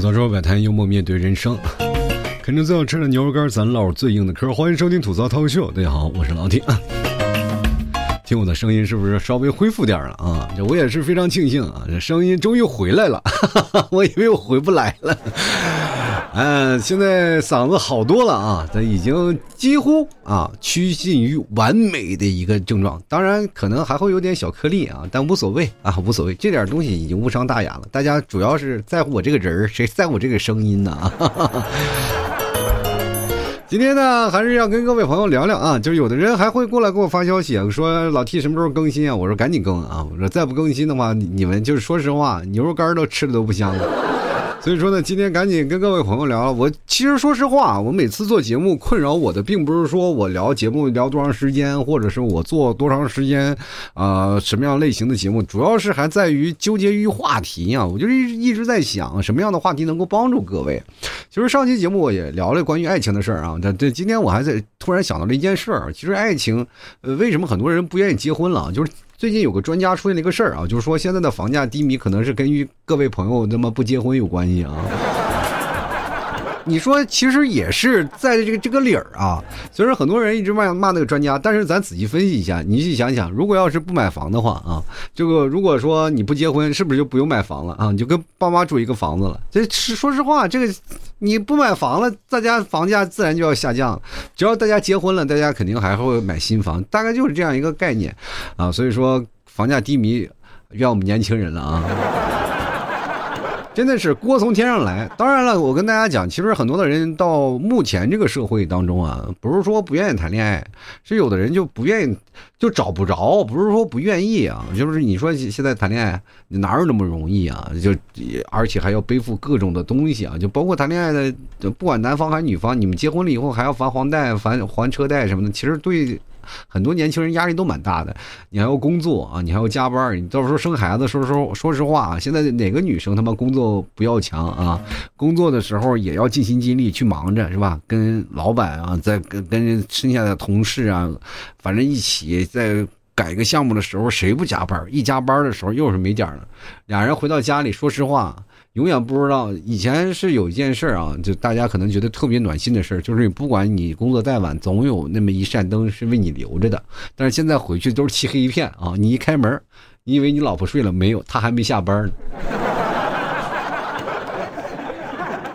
吐槽之后摆摊，幽默面对人生。啃着最好吃的牛肉干，咱唠最硬的嗑。欢迎收听吐槽涛秀，大家好，我是老铁。听我的声音是不是稍微恢复点了啊？这我也是非常庆幸啊，这声音终于回来了。哈 哈我以为我回不来了。嗯，现在嗓子好多了啊，这已经几乎啊趋近于完美的一个症状。当然，可能还会有点小颗粒啊，但无所谓 啊，无所谓，这点东西已经无伤大雅了。大家主要是在乎我这个人儿，谁在乎这个声音呢？哈 哈今天呢，还是要跟各位朋友聊聊啊，就是有的人还会过来给我发消息啊，说老 T 什么时候更新啊？我说赶紧更啊！我说再不更新的话，你们就是说实话，牛肉干都吃的都不香了。所以说呢，今天赶紧跟各位朋友聊。我其实说实话，我每次做节目困扰我的，并不是说我聊节目聊多长时间，或者是我做多长时间，呃，什么样类型的节目，主要是还在于纠结于话题啊。我就一一直在想，什么样的话题能够帮助各位。其实上期节目我也聊了关于爱情的事儿啊。这这今天我还在突然想到了一件事儿，其实爱情，呃，为什么很多人不愿意结婚了？就是。最近有个专家出现了一个事儿啊，就是说现在的房价低迷，可能是跟于各位朋友那么不结婚有关系啊。你说其实也是在这个这个理儿啊，虽然很多人一直骂骂那个专家，但是咱仔细分析一下，你去想想，如果要是不买房的话啊，这个如果说你不结婚，是不是就不用买房了啊？你就跟爸妈住一个房子了。这是说实话，这个你不买房了，大家房价自然就要下降。只要大家结婚了，大家肯定还会买新房，大概就是这样一个概念啊。所以说房价低迷，怨我们年轻人了啊。真的是锅从天上来。当然了，我跟大家讲，其实很多的人到目前这个社会当中啊，不是说不愿意谈恋爱，是有的人就不愿意，就找不着。不是说不愿意啊，就是你说现在谈恋爱哪有那么容易啊？就而且还要背负各种的东西啊，就包括谈恋爱的，不管男方还是女方，你们结婚了以后还要还房贷、还还车贷什么的，其实对。很多年轻人压力都蛮大的，你还要工作啊，你还要加班，你到时候生孩子，说说说实话啊，现在哪个女生他妈工作不要强啊？工作的时候也要尽心尽力去忙着，是吧？跟老板啊，在跟跟剩下的同事啊，反正一起在改个项目的时候，谁不加班？一加班的时候又是没点了。俩人回到家里，说实话。永远不知道，以前是有一件事啊，就大家可能觉得特别暖心的事就是不管你工作再晚，总有那么一扇灯是为你留着的。但是现在回去都是漆黑一片啊！你一开门，你以为你老婆睡了没有？她还没下班呢。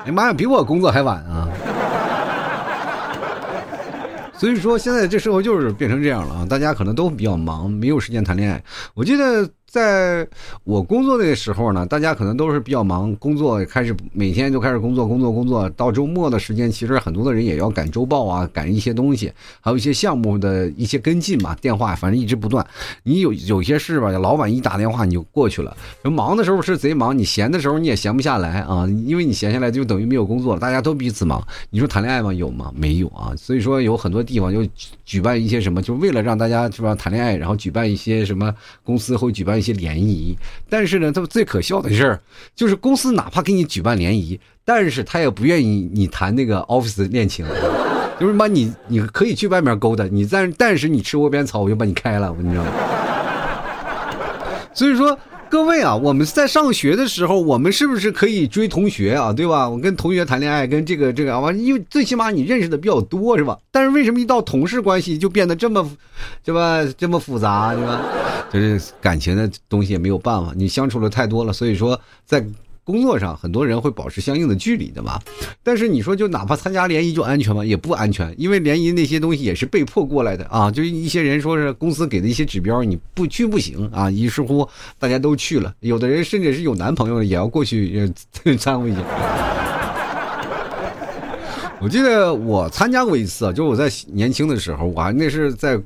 哎妈呀，比我工作还晚啊！所以说，现在这社会就是变成这样了啊！大家可能都比较忙，没有时间谈恋爱。我记得。在我工作的时候呢，大家可能都是比较忙，工作开始每天就开始工作，工作，工作。到周末的时间，其实很多的人也要赶周报啊，赶一些东西，还有一些项目的一些跟进嘛。电话反正一直不断。你有有些事吧，老板一打电话你就过去了。忙的时候是贼忙，你闲的时候你也闲不下来啊，因为你闲下来就等于没有工作，大家都彼此忙。你说谈恋爱吗？有吗？没有啊。所以说有很多地方就举办一些什么，就为了让大家是吧谈恋爱，然后举办一些什么公司会举办些联谊，但是呢，他们最可笑的事儿就是公司哪怕给你举办联谊，但是他也不愿意你谈那个 office 恋情，就是把你你可以去外面勾搭你，但但是你吃窝边草，我就把你开了，你知道吗？所以说。各位啊，我们在上学的时候，我们是不是可以追同学啊？对吧？我跟同学谈恋爱，跟这个这个啊，因为最起码你认识的比较多，是吧？但是为什么一到同事关系就变得这么，对吧？这么复杂，对吧？就是感情的东西也没有办法，你相处的太多了，所以说在。工作上很多人会保持相应的距离的嘛，但是你说就哪怕参加联谊就安全吗？也不安全，因为联谊那些东西也是被迫过来的啊。就一些人说是公司给的一些指标，你不去不行啊。于是乎大家都去了，有的人甚至是有男朋友的也要过去参与一下。我记得我参加过一次啊，就我在年轻的时候，我还那是在。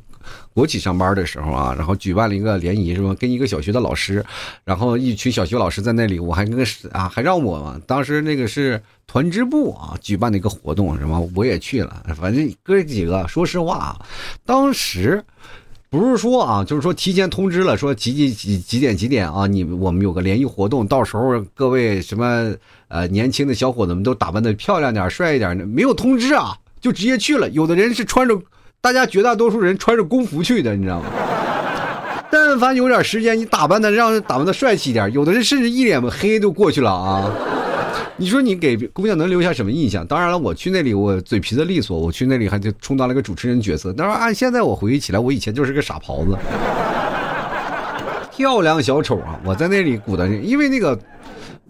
国企上班的时候啊，然后举办了一个联谊，是吧？跟一个小学的老师，然后一群小学老师在那里，我还跟啊，还让我嘛。当时那个是团支部啊举办的一个活动，是吧？我也去了。反正哥几个，说实话啊，当时不是说啊，就是说提前通知了，说几几几几点几点啊，你我们有个联谊活动，到时候各位什么呃年轻的小伙子们都打扮的漂亮点、帅一点，没有通知啊，就直接去了。有的人是穿着。大家绝大多数人穿着工服去的，你知道吗？但凡有点时间，你打扮的让打扮的帅气一点，有的人甚至一脸黑都过去了啊！你说你给姑娘能留下什么印象？当然了，我去那里，我嘴皮子利索，我去那里还就充当了个主持人角色。但是按现在我回忆起来，我以前就是个傻狍子，漂亮小丑啊！我在那里鼓捣，因为那个。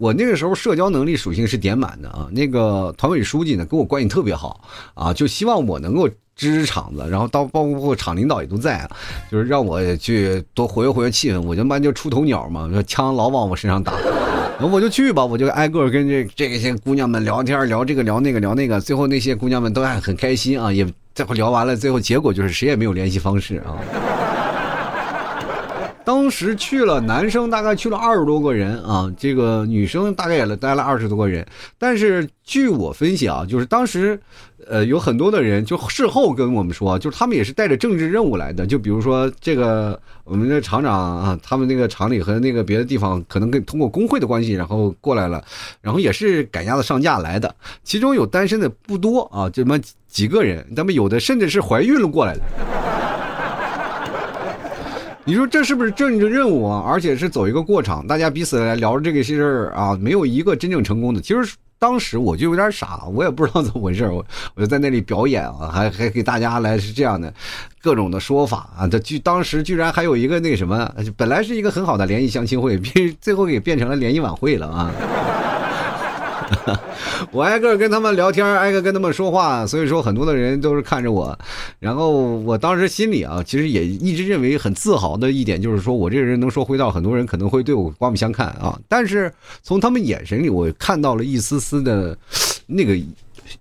我那个时候社交能力属性是点满的啊，那个团委书记呢跟我关系特别好啊，就希望我能够支支场子，然后到包括厂领导也都在，就是让我去多活跃活跃气氛，我就妈就出头鸟嘛，枪老往我身上打，我就去吧，我就挨个跟这这些姑娘们聊天，聊这个聊那个聊那个，最后那些姑娘们都还很开心啊，也最后聊完了，最后结果就是谁也没有联系方式啊。当时去了，男生大概去了二十多个人啊，这个女生大概也待了二十多个人。但是据我分析啊，就是当时，呃，有很多的人就事后跟我们说，就是他们也是带着政治任务来的。就比如说这个我们的厂长啊，他们那个厂里和那个别的地方可能跟通过工会的关系，然后过来了，然后也是赶鸭子上架来的。其中有单身的不多啊，这么几个人，他们有的甚至是怀孕了过来的。你说这是不是政治任务啊？而且是走一个过场，大家彼此来聊这个些事儿啊，没有一个真正成功的。其实当时我就有点傻，我也不知道怎么回事，我我就在那里表演啊，还 还给大家来是这样的各种的说法啊。这居当时居然还有一个那什么，本来是一个很好的联谊相亲会，变最后给变成了联谊晚会了啊。我挨个跟他们聊天，挨个跟他们说话，所以说很多的人都是看着我，然后我当时心里啊，其实也一直认为很自豪的一点就是说我这个人能说会道，很多人可能会对我刮目相看啊。但是从他们眼神里，我看到了一丝丝的那个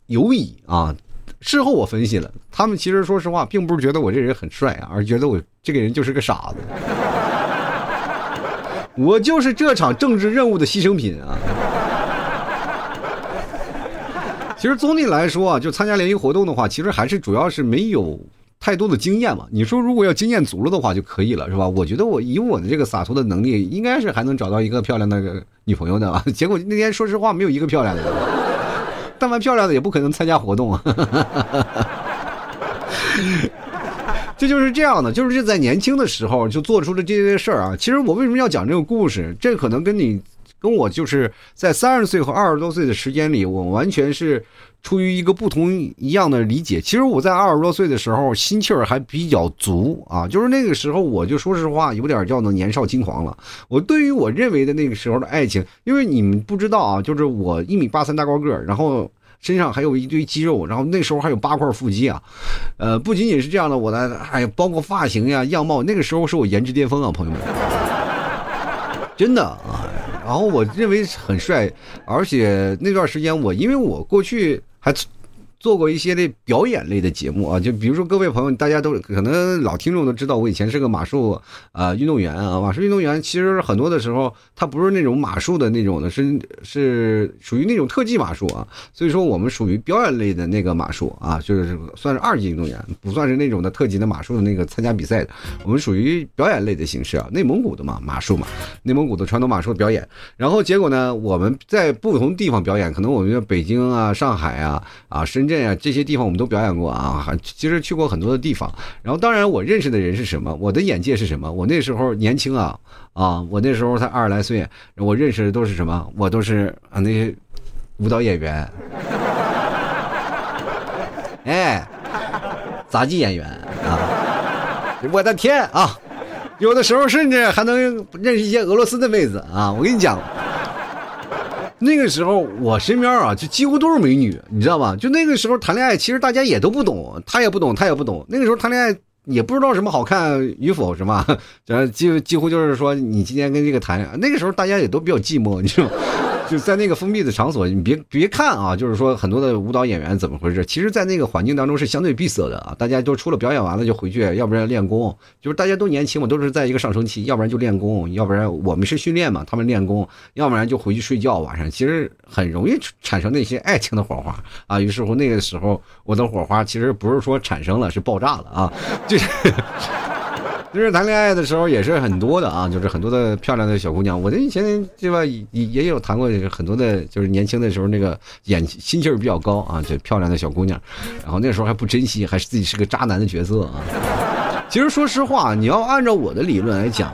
犹疑啊。事后我分析了，他们其实说实话，并不是觉得我这人很帅啊，而觉得我这个人就是个傻子，我就是这场政治任务的牺牲品啊。其实总体来说啊，就参加联谊活动的话，其实还是主要是没有太多的经验嘛。你说如果要经验足了的话就可以了，是吧？我觉得我以我的这个洒脱的能力，应该是还能找到一个漂亮的女朋友的啊。结果那天说实话没有一个漂亮的，但凡漂亮的也不可能参加活动啊。这就是这样的，就是在年轻的时候就做出了这些事儿啊。其实我为什么要讲这个故事？这可能跟你。跟我就是在三十岁和二十多岁的时间里，我完全是出于一个不同一样的理解。其实我在二十多岁的时候，心气儿还比较足啊，就是那个时候我就说实话，有点叫做年少轻狂了。我对于我认为的那个时候的爱情，因为你们不知道啊，就是我一米八三大高个儿，然后身上还有一堆肌肉，然后那时候还有八块腹肌啊，呃，不仅仅是这样的，我的还包括发型呀、样貌，那个时候是我颜值巅峰啊，朋友们，真的啊。然后我认为很帅，而且那段时间我因为我过去还。做过一些的表演类的节目啊，就比如说各位朋友，大家都可能老听众都知道，我以前是个马术啊运动员啊。马术运动员其实很多的时候，他不是那种马术的那种的，是是属于那种特技马术啊。所以说我们属于表演类的那个马术啊，就是算是二级运动员，不算是那种的特级的马术的那个参加比赛的。我们属于表演类的形式啊，内蒙古的嘛马术嘛，内蒙古的传统马术表演。然后结果呢，我们在不同地方表演，可能我们北京啊、上海啊、啊深。镇啊，这些地方我们都表演过啊，其实去过很多的地方。然后，当然我认识的人是什么，我的眼界是什么？我那时候年轻啊啊，我那时候才二十来岁，我认识的都是什么？我都是啊那些舞蹈演员，哎，杂技演员啊！我的天啊，有的时候甚至还能认识一些俄罗斯的妹子啊！我跟你讲。那个时候我身边啊，就几乎都是美女，你知道吧？就那个时候谈恋爱，其实大家也都不懂，他也不懂，他也不懂。那个时候谈恋爱也不知道什么好看与否，是吧？这几几乎就是说，你今天跟这个谈，那个时候大家也都比较寂寞，你知道。就在那个封闭的场所，你别别看啊，就是说很多的舞蹈演员怎么回事？其实，在那个环境当中是相对闭塞的啊，大家都除了表演完了就回去，要不然练功，就是大家都年轻嘛，都是在一个上升期，要不然就练功，要不然我们是训练嘛，他们练功，要不然就回去睡觉。晚上其实很容易产生那些爱情的火花啊。于是乎，那个时候我的火花其实不是说产生了，是爆炸了啊，就是。就是谈恋爱的时候也是很多的啊，就是很多的漂亮的小姑娘。我这以前对吧也也有谈过很多的，就是年轻的时候那个眼心气儿比较高啊，这漂亮的小姑娘。然后那时候还不珍惜，还是自己是个渣男的角色啊。其实说实话，你要按照我的理论来讲，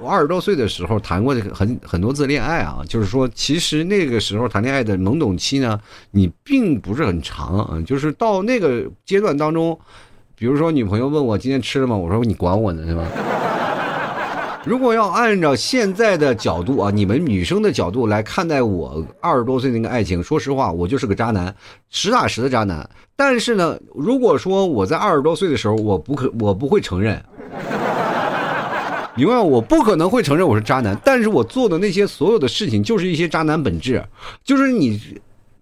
我二十多岁的时候谈过很很多次恋爱啊，就是说，其实那个时候谈恋爱的懵懂期呢，你并不是很长啊，就是到那个阶段当中，比如说女朋友问我今天吃了吗？我说你管我呢，是吧？如果要按照现在的角度啊，你们女生的角度来看待我二十多岁那个爱情，说实话，我就是个渣男，实打实的渣男。但是呢，如果说我在二十多岁的时候，我不可，我不会承认，明白我不可能会承认我是渣男。但是我做的那些所有的事情，就是一些渣男本质，就是你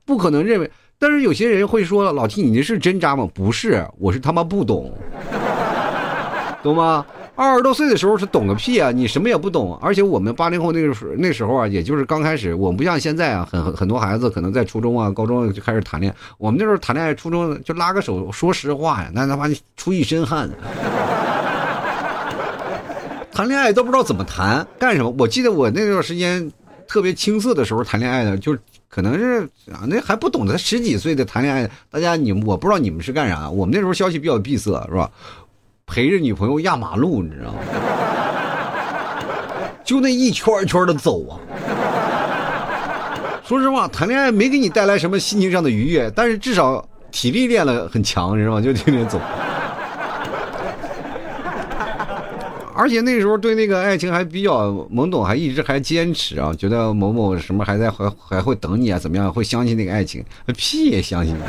不可能认为。但是有些人会说，老 T，你这是真渣吗？不是，我是他妈不懂，懂吗？二十多岁的时候是懂个屁啊！你什么也不懂，而且我们八零后那个时那时候啊，也就是刚开始，我们不像现在啊，很很多孩子可能在初中啊、高中就开始谈恋爱。我们那时候谈恋爱，初中就拉个手，说实话呀，那他妈出一身汗。谈恋爱都不知道怎么谈，干什么？我记得我那段时间特别青涩的时候谈恋爱呢，就可能是啊，那还不懂得十几岁的谈恋爱。大家你我不知道你们是干啥，我们那时候消息比较闭塞，是吧？陪着女朋友压马路，你知道吗？就那一圈一圈的走啊。说实话，谈恋爱没给你带来什么心情上的愉悦，但是至少体力练了很强，知道吗？就天天走。而且那时候对那个爱情还比较懵懂，还一直还坚持啊，觉得某某什么还在还还会等你啊，怎么样？会相信那个爱情？屁也相信。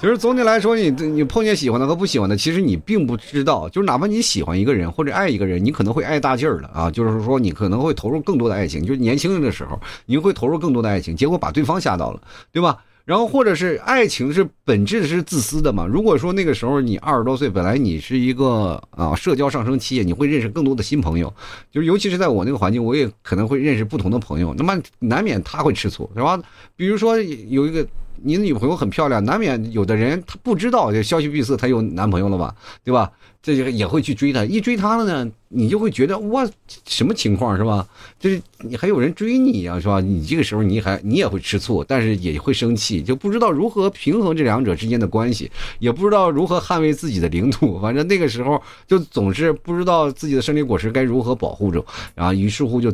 其实总体来说，你你碰见喜欢的和不喜欢的，其实你并不知道。就是哪怕你喜欢一个人或者爱一个人，你可能会爱大劲儿了啊。就是说，你可能会投入更多的爱情。就是年轻人的时候，你会投入更多的爱情，结果把对方吓到了，对吧？然后或者是爱情是本质是自私的嘛？如果说那个时候你二十多岁，本来你是一个啊社交上升期，你会认识更多的新朋友。就尤其是在我那个环境，我也可能会认识不同的朋友。那么难免他会吃醋，是吧？比如说有一个。你的女朋友很漂亮，难免有的人他不知道，这消息闭塞，他有男朋友了吧，对吧？这就也会去追她，一追她了呢，你就会觉得哇，什么情况是吧？就是你还有人追你啊，是吧？你这个时候你还你也会吃醋，但是也会生气，就不知道如何平衡这两者之间的关系，也不知道如何捍卫自己的领土。反正那个时候就总是不知道自己的胜利果实该如何保护着，然后于是乎就。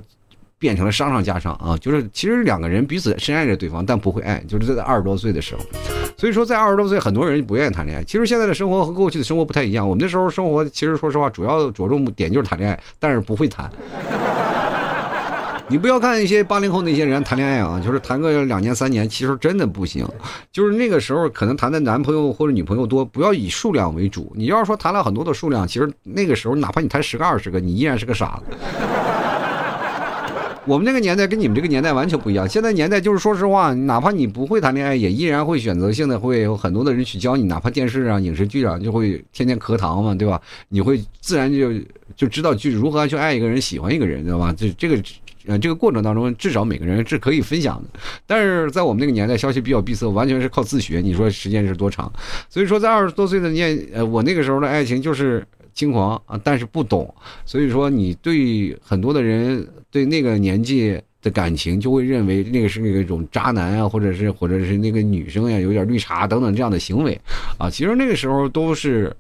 变成了伤上加伤啊！就是其实两个人彼此深爱着对方，但不会爱，就是在二十多岁的时候。所以说，在二十多岁，很多人不愿意谈恋爱。其实现在的生活和过去的生活不太一样。我们那时候生活，其实说实话，主要着重点就是谈恋爱，但是不会谈。你不要看一些八零后那些人谈恋爱啊，就是谈个两年三年，其实真的不行。就是那个时候可能谈的男朋友或者女朋友多，不要以数量为主。你要是说谈了很多的数量，其实那个时候哪怕你谈十个二十个，你依然是个傻子。我们那个年代跟你们这个年代完全不一样。现在年代就是说实话，哪怕你不会谈恋爱，也依然会选择性的会有很多的人去教你。哪怕电视上、影视剧上就会天天磕糖嘛，对吧？你会自然就就知道去如何去爱一个人、喜欢一个人，知道吧？这这个呃这个过程当中，至少每个人是可以分享的。但是在我们那个年代，消息比较闭塞，完全是靠自学。你说时间是多长？所以说，在二十多岁的年，呃，我那个时候的爱情就是轻狂啊，但是不懂。所以说，你对很多的人。对那个年纪的感情，就会认为那个是那种渣男啊，或者是或者是那个女生呀，有点绿茶等等这样的行为，啊，其实那个时候都是，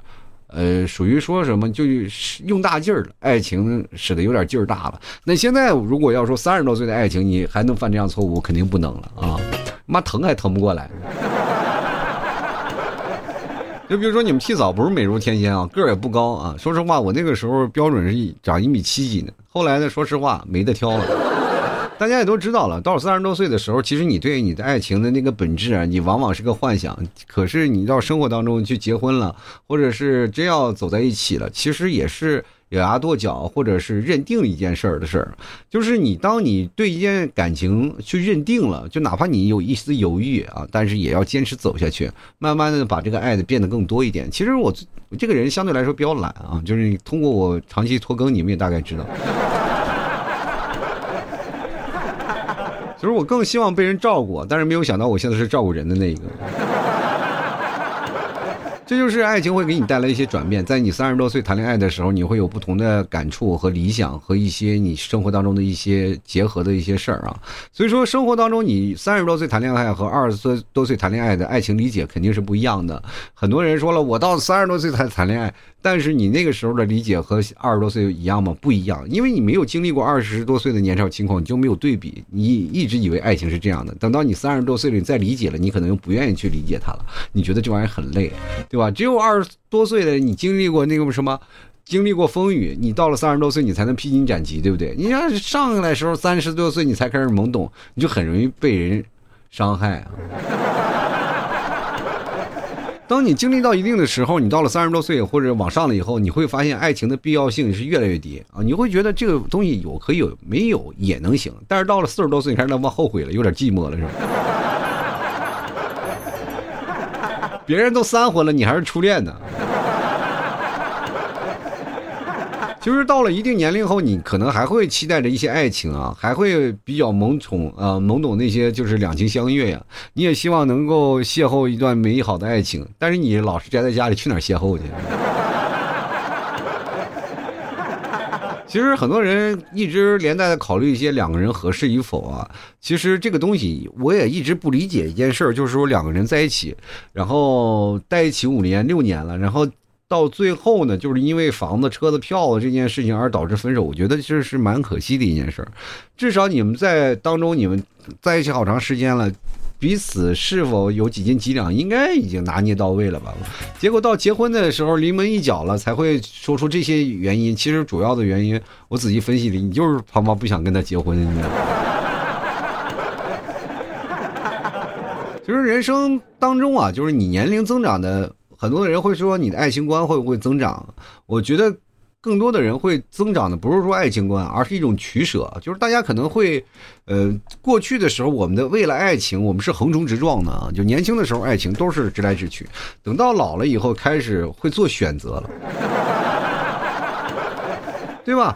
呃，属于说什么就用大劲儿了，爱情使得有点劲儿大了。那现在如果要说三十多岁的爱情，你还能犯这样错误，肯定不能了啊！妈疼还疼不过来。就比如说你们替嫂不是美如天仙啊，个儿也不高啊。说实话，我那个时候标准是长一米七几呢。后来呢，说实话没得挑了。大家也都知道了，到三十多岁的时候，其实你对你的爱情的那个本质啊，你往往是个幻想。可是你到生活当中去结婚了，或者是真要走在一起了，其实也是。咬牙跺脚，或者是认定一件事儿的事儿，就是你当你对一件感情去认定了，就哪怕你有一丝犹豫啊，但是也要坚持走下去，慢慢的把这个爱的变得更多一点。其实我这个人相对来说比较懒啊，就是通过我长期拖更，你们也大概知道。其 实我更希望被人照顾，但是没有想到我现在是照顾人的那一个。这就是爱情会给你带来一些转变。在你三十多岁谈恋爱的时候，你会有不同的感触和理想，和一些你生活当中的一些结合的一些事儿啊。所以说，生活当中你三十多岁谈恋爱和二十多岁谈恋爱的爱情理解肯定是不一样的。很多人说了，我到三十多岁才谈恋爱。但是你那个时候的理解和二十多岁一样吗？不一样，因为你没有经历过二十多岁的年少轻狂，你就没有对比。你一直以为爱情是这样的，等到你三十多岁了，你再理解了，你可能又不愿意去理解它了。你觉得这玩意儿很累，对吧？只有二十多岁的你经历过那个什么，经历过风雨，你到了三十多岁，你才能披荆斩棘，对不对？你要是上来时候三十多岁你才开始懵懂，你就很容易被人伤害啊。当你经历到一定的时候，你到了三十多岁或者往上了以后，你会发现爱情的必要性是越来越低啊！你会觉得这个东西有可以有，没有也能行。但是到了四十多岁，你开始往后悔了，有点寂寞了，是吧？别人都三婚了，你还是初恋呢。就是到了一定年龄后，你可能还会期待着一些爱情啊，还会比较懵宠啊，懵懂那些就是两情相悦呀。你也希望能够邂逅一段美好的爱情，但是你老是宅在家里，去哪儿邂逅去？其实很多人一直连带的考虑一些两个人合适与否啊。其实这个东西我也一直不理解一件事儿，就是说两个人在一起，然后在一起五年六年了，然后。到最后呢，就是因为房子、车子、票子这件事情而导致分手，我觉得这是蛮可惜的一件事儿。至少你们在当中，你们在一起好长时间了，彼此是否有几斤几两，应该已经拿捏到位了吧？结果到结婚的时候临门一脚了，才会说出这些原因。其实主要的原因，我仔细分析了，你就是他妈不想跟他结婚。其实人生当中啊，就是你年龄增长的。很多的人会说你的爱情观会不会增长？我觉得更多的人会增长的不是说爱情观，而是一种取舍。就是大家可能会，呃，过去的时候我们的为了爱情，我们是横冲直撞的啊。就年轻的时候爱情都是直来直去，等到老了以后开始会做选择了，对吧？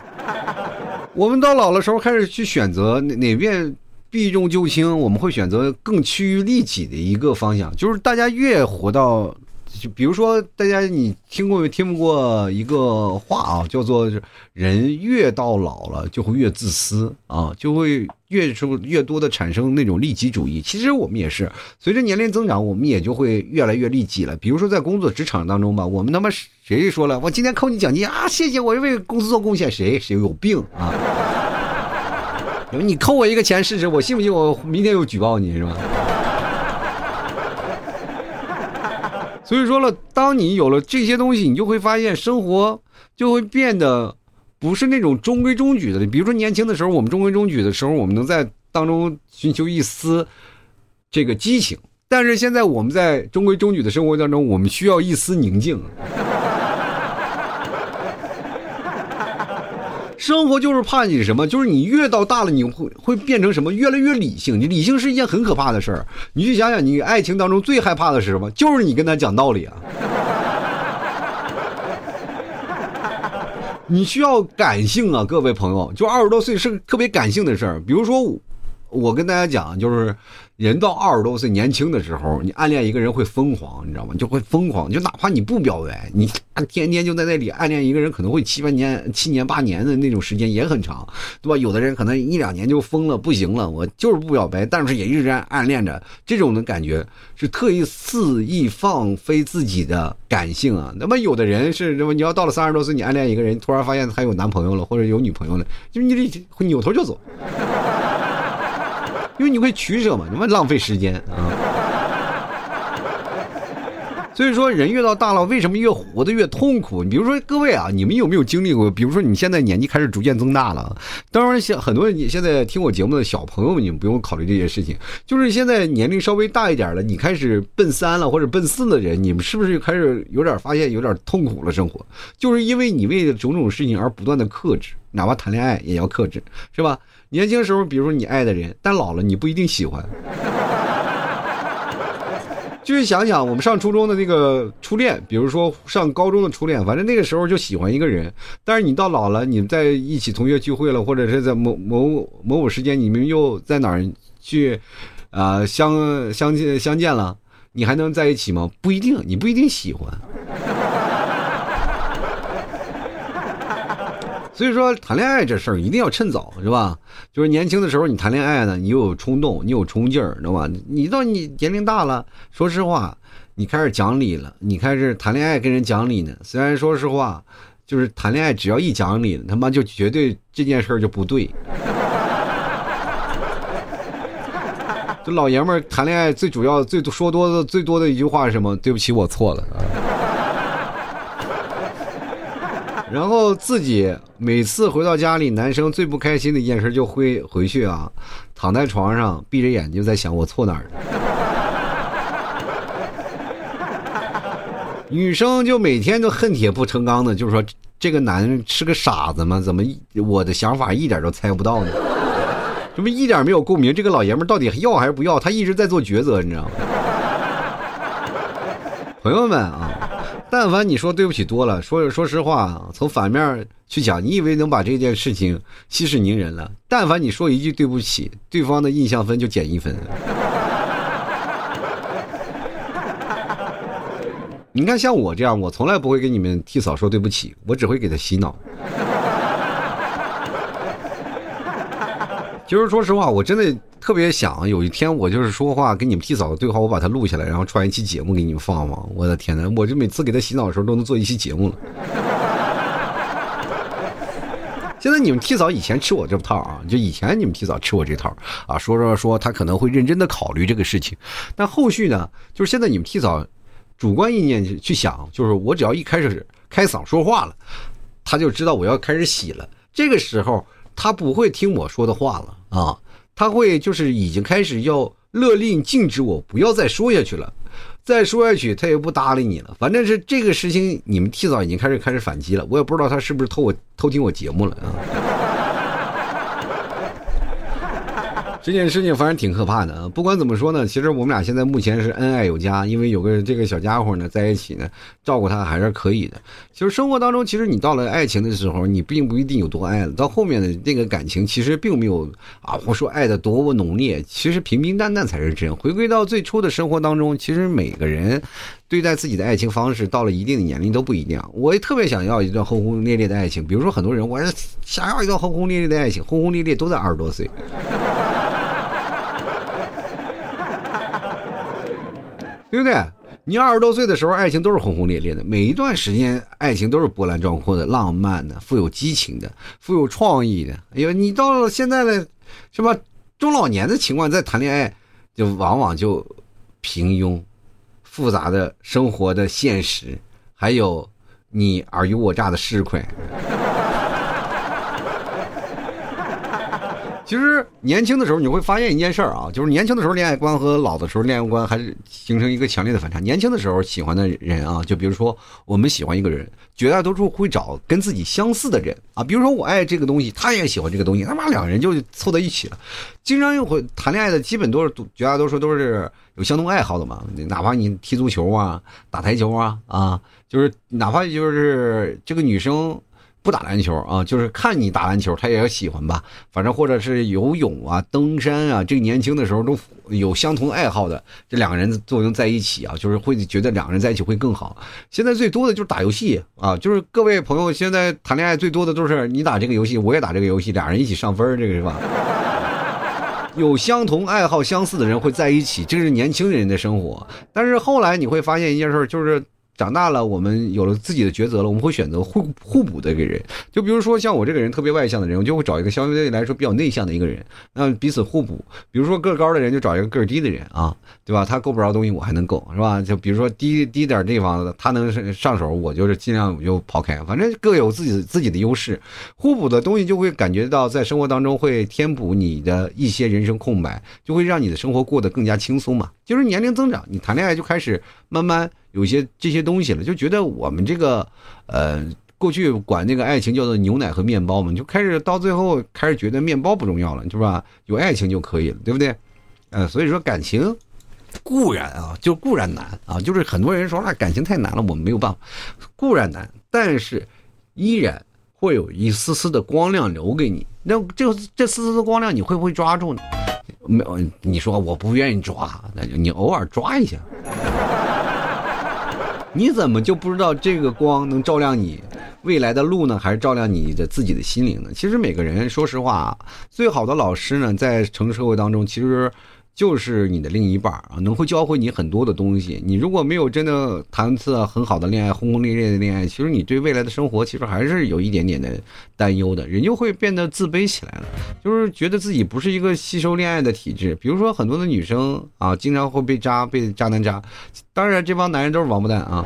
我们到老的时候开始去选择哪哪边避重就轻，我们会选择更趋于利己的一个方向。就是大家越活到。就比如说，大家你听过没听过一个话啊，叫做“人越到老了就会越自私啊，就会越出越多的产生那种利己主义”。其实我们也是，随着年龄增长，我们也就会越来越利己了。比如说在工作职场当中吧，我们他妈谁说了，我今天扣你奖金啊，谢谢，我为公司做贡献，谁谁有病啊？你扣我一个钱试试，我信不信我明天又举报你是吧？所以说了，当你有了这些东西，你就会发现生活就会变得不是那种中规中矩的。比如说年轻的时候，我们中规中矩的时候，我们能在当中寻求一丝这个激情；但是现在我们在中规中矩的生活当中，我们需要一丝宁静。生活就是怕你什么？就是你越到大了，你会会变成什么？越来越理性。你理性是一件很可怕的事儿。你去想想，你爱情当中最害怕的是什么？就是你跟他讲道理啊。你需要感性啊，各位朋友。就二十多岁是特别感性的事儿。比如说我，我跟大家讲，就是。人到二十多岁年轻的时候，你暗恋一个人会疯狂，你知道吗？就会疯狂，就哪怕你不表白，你天天就在那里暗恋一个人，可能会七八年、七年八年的那种时间也很长，对吧？有的人可能一两年就疯了，不行了，我就是不表白，但是也一直暗恋着，这种的感觉是特意肆意放飞自己的感性啊。那么有的人是，那么你要到了三十多岁，你暗恋一个人，突然发现他有男朋友了，或者有女朋友了，就是你得扭头就走。因为你会取舍嘛，你们浪费时间啊。所以说，人越到大了，为什么越活得越痛苦？你比如说，各位啊，你们有没有经历过？比如说，你现在年纪开始逐渐增大了，当然，像很多你现在听我节目的小朋友们，你们不用考虑这些事情。就是现在年龄稍微大一点了，你开始奔三了或者奔四的人，你们是不是开始有点发现有点痛苦了？生活就是因为你为了种种事情而不断的克制，哪怕谈恋爱也要克制，是吧？年轻时候，比如说你爱的人，但老了你不一定喜欢。就是想想我们上初中的那个初恋，比如说上高中的初恋，反正那个时候就喜欢一个人。但是你到老了，你们在一起同学聚会了，或者是在某某某某时间，你们又在哪儿去啊相相见相见了？你还能在一起吗？不一定，你不一定喜欢。所以说，谈恋爱这事儿一定要趁早，是吧？就是年轻的时候你谈恋爱呢，你又有冲动，你有冲劲儿，知道吧？你到你年龄大了，说实话，你开始讲理了，你开始谈恋爱跟人讲理呢。虽然说实话，就是谈恋爱只要一讲理，他妈就绝对这件事儿就不对。就老爷们儿谈恋爱最主要、最说多的、最多的一句话是什么？对不起，我错了。然后自己每次回到家里，男生最不开心的一件事就会回去啊，躺在床上闭着眼睛在想我错哪儿了。女生就每天都恨铁不成钢的，就是说这个男人是个傻子吗？怎么我的想法一点都猜不到呢？这不一点没有共鸣？这个老爷们到底要还是不要？他一直在做抉择，你知道吗？朋友们啊。但凡你说对不起多了，说说实话，从反面去讲，你以为能把这件事情息事宁人了？但凡你说一句对不起，对方的印象分就减一分。你看，像我这样，我从来不会跟你们替嫂说对不起，我只会给他洗脑。就是说实话，我真的。特别想有一天我就是说话跟你们替嫂的对话，我把它录下来，然后串一期节目给你们放放。我的天呐，我就每次给他洗脑的时候都能做一期节目了。现在你们替嫂以前吃我这套啊，就以前你们替嫂吃我这套啊，说说说他可能会认真的考虑这个事情，但后续呢，就是现在你们替嫂主观意念去想，就是我只要一开始开嗓说话了，他就知道我要开始洗了，这个时候他不会听我说的话了啊。他会就是已经开始要勒令禁止我不要再说下去了，再说下去他也不搭理你了。反正是这个事情，你们提早已经开始开始反击了。我也不知道他是不是偷我偷听我节目了啊。这件事情反正挺可怕的啊！不管怎么说呢，其实我们俩现在目前是恩爱有加，因为有个这个小家伙呢在一起呢，照顾他还是可以的。其实生活当中，其实你到了爱情的时候，你并不一定有多爱了。到后面的那个感情，其实并没有啊，我说爱的多么浓烈，其实平平淡淡才是真。回归到最初的生活当中，其实每个人对待自己的爱情方式，到了一定的年龄都不一样。我也特别想要一段轰轰烈烈的爱情，比如说很多人，我想要一段轰轰烈烈的爱情，轰轰烈烈都在二十多岁。对不对？你二十多岁的时候，爱情都是轰轰烈烈的，每一段时间爱情都是波澜壮阔的、浪漫的、富有激情的、富有创意的。哎呦，你到了现在的，是吧？中老年的情况再谈恋爱，就往往就平庸、复杂的生活的现实，还有你尔虞我诈的市侩。其实年轻的时候你会发现一件事儿啊，就是年轻的时候恋爱观和老的时候恋爱观还是形成一个强烈的反差。年轻的时候喜欢的人啊，就比如说我们喜欢一个人，绝大多数会找跟自己相似的人啊，比如说我爱这个东西，他也喜欢这个东西，他妈两个人就凑在一起了。经常又会谈恋爱的基本都是绝大多数都是有相同爱好的嘛，哪怕你踢足球啊、打台球啊啊，就是哪怕就是这个女生。不打篮球啊，就是看你打篮球，他也要喜欢吧。反正或者是游泳啊、登山啊，这个年轻的时候都有相同爱好的，这两个人作用在一起啊，就是会觉得两个人在一起会更好。现在最多的就是打游戏啊，就是各位朋友现在谈恋爱最多的都是你打这个游戏，我也打这个游戏，俩人一起上分，这个是吧？有相同爱好、相似的人会在一起，这是年轻人的生活。但是后来你会发现一件事，就是。长大了，我们有了自己的抉择了，我们会选择互互补的一个人。就比如说像我这个人特别外向的人，我就会找一个相对来说比较内向的一个人，那彼此互补。比如说个高的人就找一个个低的人啊，对吧？他够不着东西，我还能够，是吧？就比如说低低点地方他能上手，我就是尽量我就抛开。反正各有自己自己的优势，互补的东西就会感觉到在生活当中会填补你的一些人生空白，就会让你的生活过得更加轻松嘛。就是年龄增长，你谈恋爱就开始慢慢。有些这些东西了，就觉得我们这个，呃，过去管那个爱情叫做牛奶和面包嘛，就开始到最后开始觉得面包不重要了，是吧？有爱情就可以了，对不对？呃，所以说感情固然啊，就固然难啊，就是很多人说那感情太难了，我们没有办法，固然难，但是依然会有一丝丝的光亮留给你。那这这丝丝的光亮，你会不会抓住呢？没有，你说我不愿意抓，那就你偶尔抓一下。你怎么就不知道这个光能照亮你未来的路呢，还是照亮你的自己的心灵呢？其实每个人，说实话，最好的老师呢，在城市社会当中，其实。就是你的另一半啊，能会教会你很多的东西。你如果没有真的谈次很好的恋爱，轰轰烈烈的恋爱，其实你对未来的生活其实还是有一点点的担忧的，人就会变得自卑起来了，就是觉得自己不是一个吸收恋爱的体质。比如说很多的女生啊，经常会被渣，被渣男渣，当然这帮男人都是王八蛋啊。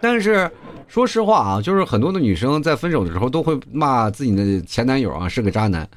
但是说实话啊，就是很多的女生在分手的时候都会骂自己的前男友啊是个渣男。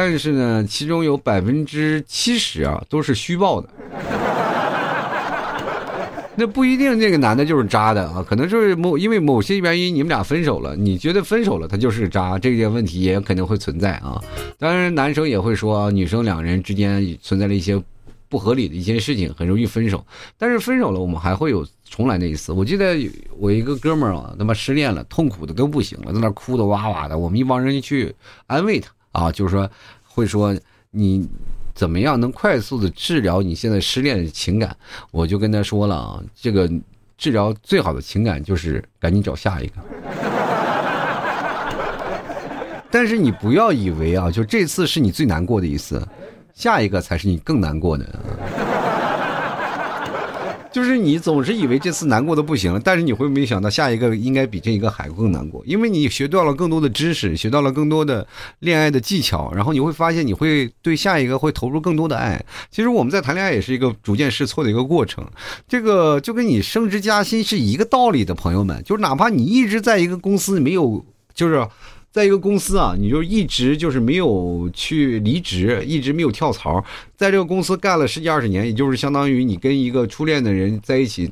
但是呢，其中有百分之七十啊都是虚报的，那不一定这个男的就是渣的啊，可能就是某因为某些原因你们俩分手了，你觉得分手了他就是渣，这件问题也可能会存在啊。当然，男生也会说女生两人之间存在了一些不合理的一些事情，很容易分手。但是分手了，我们还会有重来那一次。我记得我一个哥们儿啊，他妈失恋了，痛苦的都不行了，在那哭的哇哇的，我们一帮人去安慰他。啊，就是说，会说你怎么样能快速的治疗你现在失恋的情感？我就跟他说了啊，这个治疗最好的情感就是赶紧找下一个。但是你不要以为啊，就这次是你最难过的一次，下一个才是你更难过的。就是你总是以为这次难过的不行了，但是你会没想到下一个应该比这一个还更难过，因为你学到了更多的知识，学到了更多的恋爱的技巧，然后你会发现你会对下一个会投入更多的爱。其实我们在谈恋爱也是一个逐渐试错的一个过程，这个就跟你升职加薪是一个道理的，朋友们，就是哪怕你一直在一个公司没有，就是。在一个公司啊，你就一直就是没有去离职，一直没有跳槽，在这个公司干了十几二十年，也就是相当于你跟一个初恋的人在一起。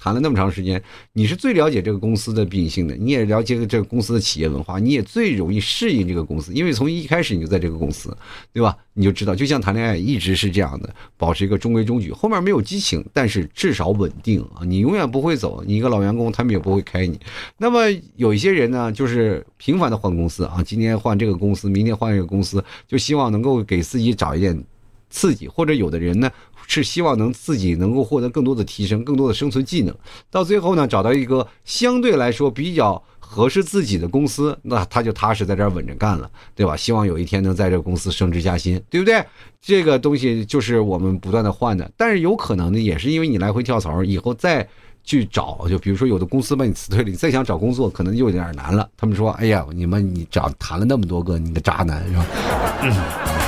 谈了那么长时间，你是最了解这个公司的秉性的，你也了解这个公司的企业文化，你也最容易适应这个公司，因为从一开始你就在这个公司，对吧？你就知道，就像谈恋爱一直是这样的，保持一个中规中矩，后面没有激情，但是至少稳定啊，你永远不会走，你一个老员工，他们也不会开你。那么有一些人呢，就是频繁的换公司啊，今天换这个公司，明天换一个公司，就希望能够给自己找一点刺激，或者有的人呢。是希望能自己能够获得更多的提升，更多的生存技能，到最后呢，找到一个相对来说比较合适自己的公司，那他就踏实在这儿稳着干了，对吧？希望有一天能在这个公司升职加薪，对不对？这个东西就是我们不断的换的，但是有可能呢，也是因为你来回跳槽，以后再去找，就比如说有的公司把你辞退了，你再想找工作，可能就有点难了。他们说：“哎呀，你们你找谈了那么多个，你个渣男是吧？”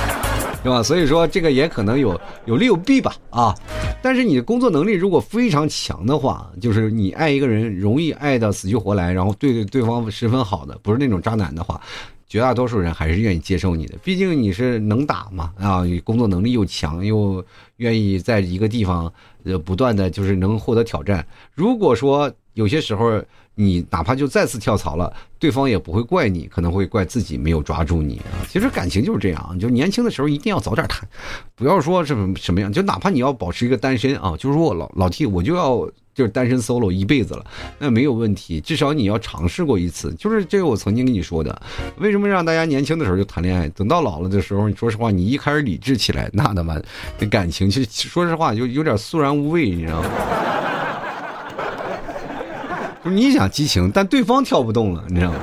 对吧？所以说这个也可能有有利有弊吧，啊！但是你的工作能力如果非常强的话，就是你爱一个人容易爱到死去活来，然后对对方十分好的，不是那种渣男的话，绝大多数人还是愿意接受你的。毕竟你是能打嘛，啊，工作能力又强，又愿意在一个地方呃不断的就是能获得挑战。如果说有些时候。你哪怕就再次跳槽了，对方也不会怪你，可能会怪自己没有抓住你啊。其实感情就是这样，就年轻的时候一定要早点谈，不要说什么什么样，就哪怕你要保持一个单身啊，就是说我老老 T 我就要就是单身 solo 一辈子了，那没有问题，至少你要尝试过一次。就是这个我曾经跟你说的，为什么让大家年轻的时候就谈恋爱，等到老了的时候，你说实话，你一开始理智起来，那他妈的感情就说实话就有点肃然无味，你知道吗？就 是你想激情，但对方跳不动了，你知道吗？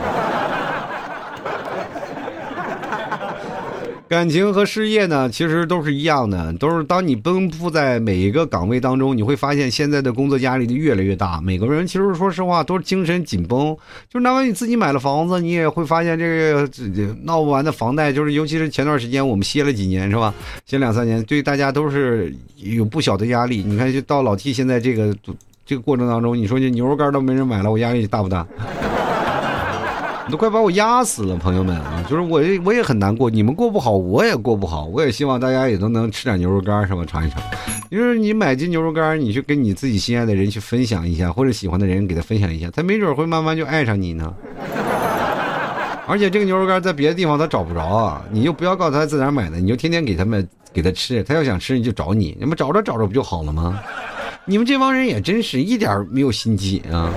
感情和事业呢，其实都是一样的，都是当你奔赴在每一个岗位当中，你会发现现在的工作压力就越来越大。每个人其实说实话都是精神紧绷，就哪怕你自己买了房子，你也会发现这个闹不完的房贷，就是尤其是前段时间我们歇了几年，是吧？歇两三年，对大家都是有不小的压力。你看，就到老 T 现在这个。这个过程当中，你说这牛肉干都没人买了，我压力大不大？都快把我压死了，朋友们啊！就是我，我也很难过。你们过不好，我也过不好。我也希望大家也都能吃点牛肉干，是吧？尝一尝。就是你买斤牛肉干，你去跟你自己心爱的人去分享一下，或者喜欢的人给他分享一下，他没准会慢慢就爱上你呢。而且这个牛肉干在别的地方他找不着啊，你就不要告诉他在哪买的，你就天天给他们给他吃，他要想吃你就找你，你们找着找着不就好了吗？你们这帮人也真是一点没有心机啊！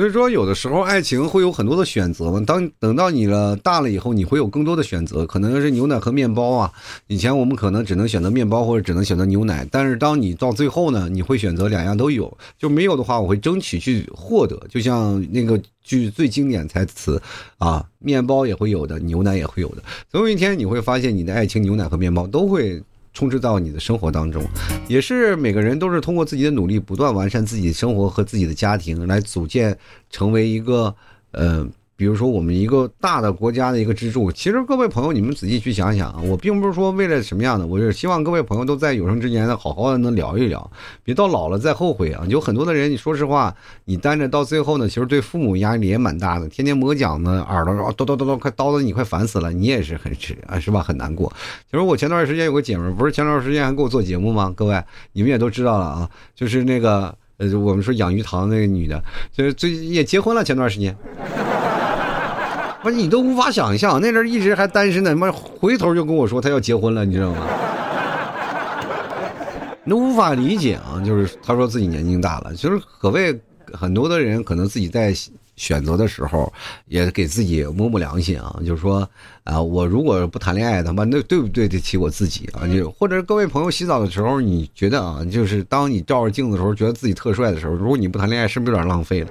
所以说，有的时候爱情会有很多的选择嘛。当等到你了大了以后，你会有更多的选择，可能是牛奶和面包啊。以前我们可能只能选择面包或者只能选择牛奶，但是当你到最后呢，你会选择两样都有。就没有的话，我会争取去获得。就像那个句最经典台词啊，面包也会有的，牛奶也会有的。总有一天你会发现，你的爱情、牛奶和面包都会。充斥到你的生活当中，也是每个人都是通过自己的努力，不断完善自己的生活和自己的家庭，来组建成为一个，呃。比如说，我们一个大的国家的一个支柱，其实各位朋友，你们仔细去想想啊，我并不是说为了什么样的，我是希望各位朋友都在有生之年呢，好好的能聊一聊，别到老了再后悔啊。有很多的人，你说实话，你单着到最后呢，其实对父母压力也蛮大的，天天磨脚呢，耳朵叨叨叨叨，快叨的你快烦死了，你也是很是啊，是吧？很难过。其实我前段时间有个姐们，不是前段时间还给我做节目吗？各位，你们也都知道了啊，就是那个呃，我们说养鱼塘那个女的，就是最也结婚了，前段时间。不是你都无法想象，那阵一直还单身呢，妈回头就跟我说他要结婚了，你知道吗？你都无法理解啊！就是他说自己年龄大了，其实可谓很多的人可能自己在选择的时候也给自己摸摸良心啊，就是说啊，我如果不谈恋爱，他妈那对不对得起我自己啊？就或者各位朋友洗澡的时候，你觉得啊，就是当你照着镜子的时候，觉得自己特帅的时候，如果你不谈恋爱，是不是有点浪费了？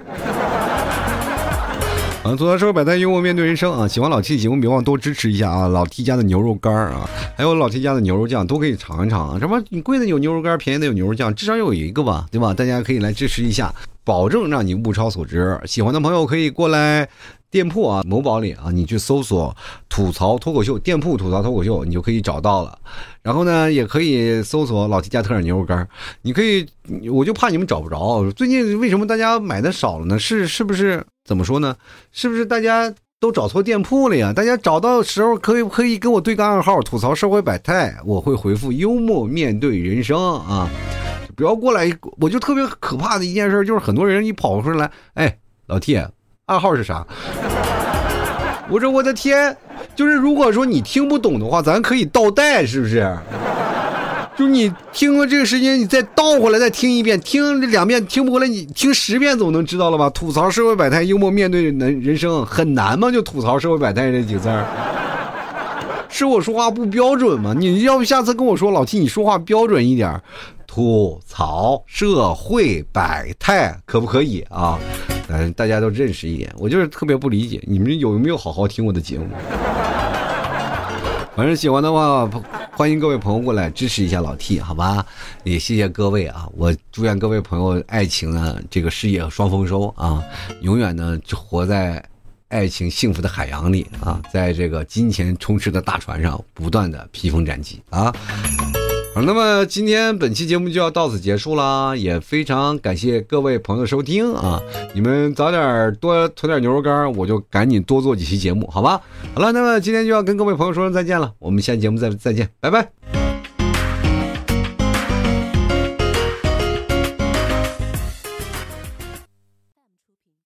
啊，吐槽社会百态，幽默面对人生啊！喜欢老 T 的节目，别忘多支持一下啊！老 T 家的牛肉干啊，还有老 T 家的牛肉酱，都可以尝一尝啊！什么贵的有牛肉干，便宜的有牛肉酱，至少有一个吧，对吧？大家可以来支持一下，保证让你物超所值。喜欢的朋友可以过来店铺啊，某宝里啊，你去搜索“吐槽脱口秀”店铺“吐槽脱口秀”，你就可以找到了。然后呢，也可以搜索老提家特产牛肉干。你可以，我就怕你们找不着。最近为什么大家买的少了呢？是是不是？怎么说呢？是不是大家都找错店铺了呀？大家找到时候可以可以跟我对个暗号，吐槽社会百态，我会回复幽默面对人生啊！不要过来，我就特别可怕的一件事就是很多人一跑出来，哎，老 T，暗号是啥？我说我的天，就是如果说你听不懂的话，咱可以倒带，是不是？就你听了这个时间，你再倒回来再听一遍，听两遍听不回来，你听十遍总能知道了吧？吐槽社会百态，幽默面对人人生很难吗？就吐槽社会百态这几个字儿，是我说话不标准吗？你要不下次跟我说，老七你说话标准一点，吐槽社会百态可不可以啊？嗯，大家都认识一点。我就是特别不理解，你们有没有好好听我的节目？反正喜欢的话。欢迎各位朋友过来支持一下老 T，好吧？也谢谢各位啊！我祝愿各位朋友爱情呢，这个事业双丰收啊，永远呢就活在爱情幸福的海洋里啊，在这个金钱充斥的大船上，不断的披风斩棘啊！好，那么今天本期节目就要到此结束啦，也非常感谢各位朋友收听啊！你们早点多囤点牛肉干，我就赶紧多做几期节目，好吧？好了，那么今天就要跟各位朋友说声再见了，我们下期节目再再见，拜拜。